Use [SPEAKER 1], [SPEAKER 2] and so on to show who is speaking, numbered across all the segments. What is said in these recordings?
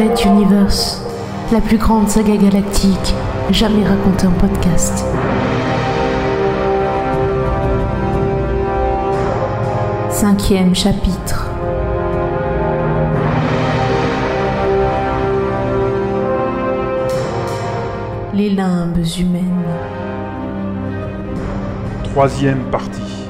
[SPEAKER 1] Universe, la plus grande saga galactique jamais racontée en podcast. Cinquième chapitre. Les limbes humaines.
[SPEAKER 2] Troisième partie.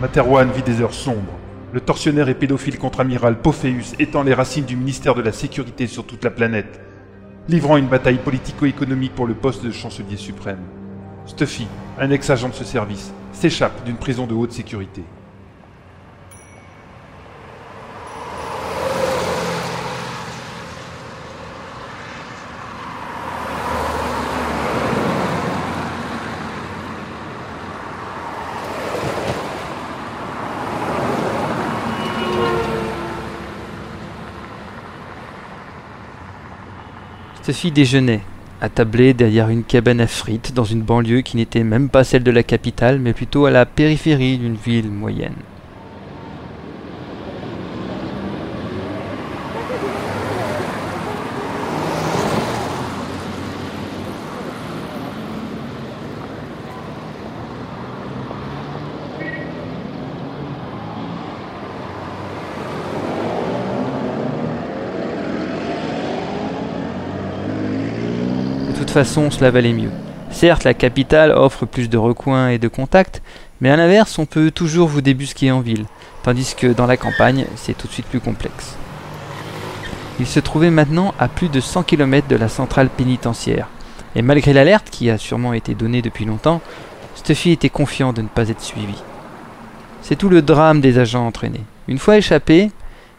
[SPEAKER 2] Materwan vit des heures sombres. Le tortionnaire et pédophile contre-amiral Pophéus étend les racines du ministère de la Sécurité sur toute la planète, livrant une bataille politico-économique pour le poste de chancelier suprême. Stuffy, un ex-agent de ce service, s'échappe d'une prison de haute sécurité.
[SPEAKER 3] Stuffy déjeunait, attablé derrière une cabane à frites dans une banlieue qui n'était même pas celle de la capitale, mais plutôt à la périphérie d'une ville moyenne. Façon, cela valait mieux. Certes, la capitale offre plus de recoins et de contacts, mais à l'inverse, on peut toujours vous débusquer en ville, tandis que dans la campagne, c'est tout de suite plus complexe. Il se trouvait maintenant à plus de 100 km de la centrale pénitentiaire, et malgré l'alerte qui a sûrement été donnée depuis longtemps, Stuffy était confiant de ne pas être suivi. C'est tout le drame des agents entraînés. Une fois échappés,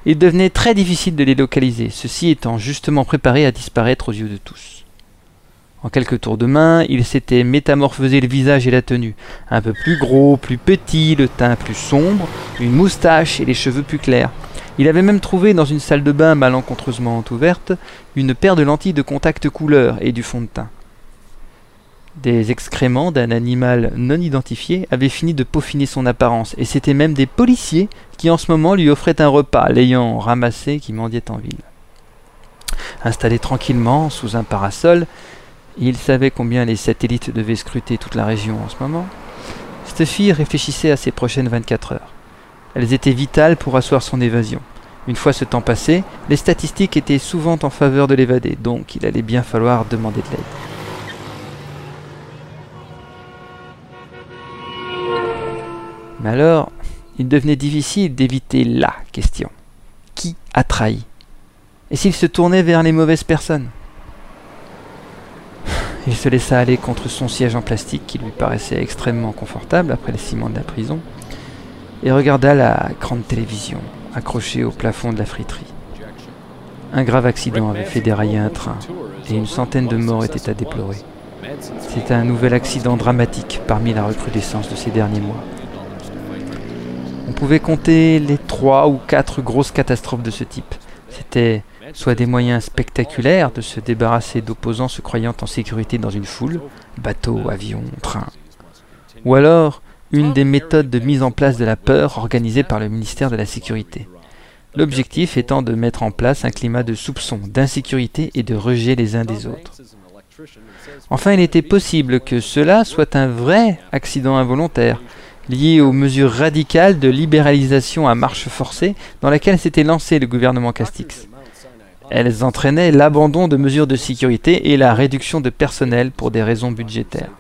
[SPEAKER 3] il devenait très difficile de les localiser, ceux-ci étant justement préparés à disparaître aux yeux de tous. En quelques tours de main, il s'était métamorphosé le visage et la tenue. Un peu plus gros, plus petit, le teint plus sombre, une moustache et les cheveux plus clairs. Il avait même trouvé dans une salle de bain malencontreusement ouverte une paire de lentilles de contact couleur et du fond de teint. Des excréments d'un animal non identifié avaient fini de peaufiner son apparence, et c'étaient même des policiers qui en ce moment lui offraient un repas, l'ayant ramassé qui mendiait en ville. Installé tranquillement sous un parasol, il savait combien les satellites devaient scruter toute la région en ce moment. Stuffy réfléchissait à ses prochaines 24 heures. Elles étaient vitales pour asseoir son évasion. Une fois ce temps passé, les statistiques étaient souvent en faveur de l'évadé, donc il allait bien falloir demander de l'aide. Mais alors, il devenait difficile d'éviter la question. Qui a trahi? Et s'il se tournait vers les mauvaises personnes? Il se laissa aller contre son siège en plastique qui lui paraissait extrêmement confortable après le ciment de la prison et regarda la grande télévision accrochée au plafond de la friterie. Un grave accident avait fait dérailler un train et une centaine de morts étaient à déplorer. C'était un nouvel accident dramatique parmi la recrudescence de ces derniers mois. On pouvait compter les trois ou quatre grosses catastrophes de ce type. C'était soit des moyens spectaculaires de se débarrasser d'opposants se croyant en sécurité dans une foule, bateau, avion, train, ou alors une des méthodes de mise en place de la peur organisée par le ministère de la Sécurité. L'objectif étant de mettre en place un climat de soupçon, d'insécurité et de rejet les uns des autres. Enfin, il était possible que cela soit un vrai accident involontaire, lié aux mesures radicales de libéralisation à marche forcée dans laquelle s'était lancé le gouvernement Castix. Elles entraînaient l'abandon de mesures de sécurité et la réduction de personnel pour des raisons budgétaires.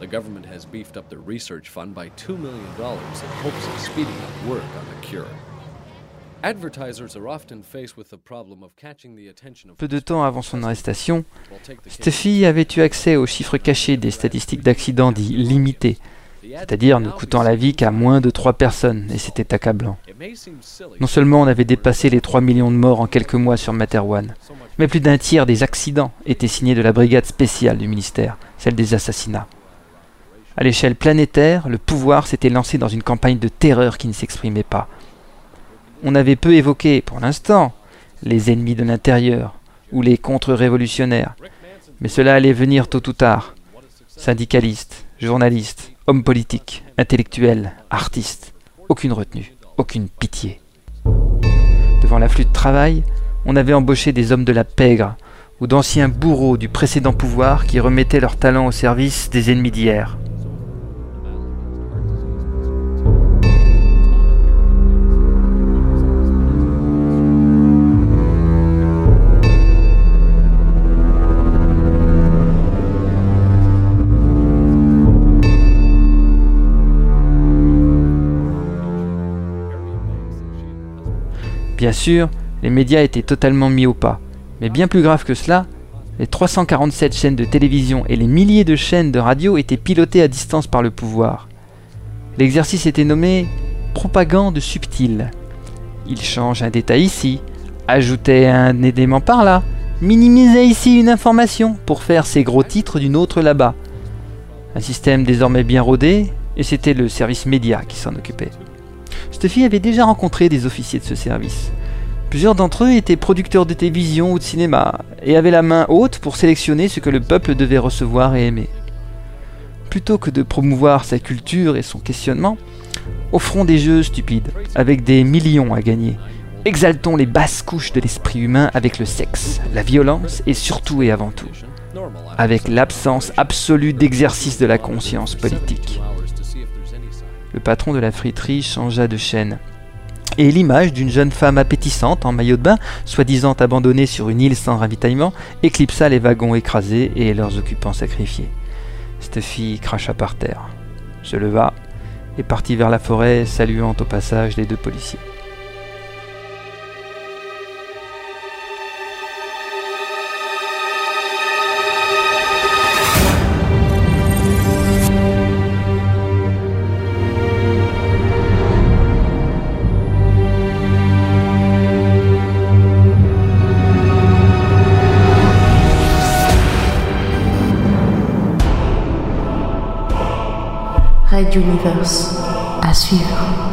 [SPEAKER 4] The government has beefed up the research fund by $2 million in hopes of speeding up work on the cure. Advertisers are often faced with the problem of catching the attention of
[SPEAKER 3] Peu de temps avant son arrestation, Stuffy avait eu accès aux chiffres cachés des statistiques d'accidents dits limités, c'est-à-dire ne coûtant la vie qu'à moins de 3 personnes, et c'était accablant. Non seulement on avait dépassé les 3 millions de morts en quelques mois sur Materwan, mais plus d'un tiers des accidents étaient signés de la brigade spéciale du ministère, celle des assassinats. À l'échelle planétaire, le pouvoir s'était lancé dans une campagne de terreur qui ne s'exprimait pas. On avait peu évoqué, pour l'instant, les ennemis de l'intérieur ou les contre-révolutionnaires, mais cela allait venir tôt ou tard. Syndicalistes, journalistes, hommes politiques, intellectuels, artistes. aucune retenue, aucune pitié. Devant l'afflux de travail, on avait embauché des hommes de la pègre ou d'anciens bourreaux du précédent pouvoir qui remettaient leur talent au service des ennemis d'hier. Bien sûr, les médias étaient totalement mis au pas. Mais bien plus grave que cela, les 347 chaînes de télévision et les milliers de chaînes de radio étaient pilotées à distance par le pouvoir. L'exercice était nommé propagande subtile. Il change un détail ici, ajoutait un élément par là, minimisait ici une information pour faire ses gros titres d'une autre là-bas. Un système désormais bien rodé, et c'était le service média qui s'en occupait. Stuffy avait déjà rencontré des officiers de ce service. Plusieurs d'entre eux étaient producteurs de télévision ou de cinéma, et avaient la main haute pour sélectionner ce que le peuple devait recevoir et aimer. Plutôt que de promouvoir sa culture et son questionnement, offrons des jeux stupides, avec des millions à gagner. Exaltons les basses couches de l'esprit humain avec le sexe, la violence et surtout et avant tout, avec l'absence absolue d'exercice de la conscience politique. Le patron de la friterie changea de chaîne. Et l'image d'une jeune femme appétissante en maillot de bain, soi-disant abandonnée sur une île sans ravitaillement, éclipsa les wagons écrasés et leurs occupants sacrifiés. Cette fille cracha par terre, se leva et partit vers la forêt, saluant au passage les deux policiers.
[SPEAKER 1] Red Universe à suivre.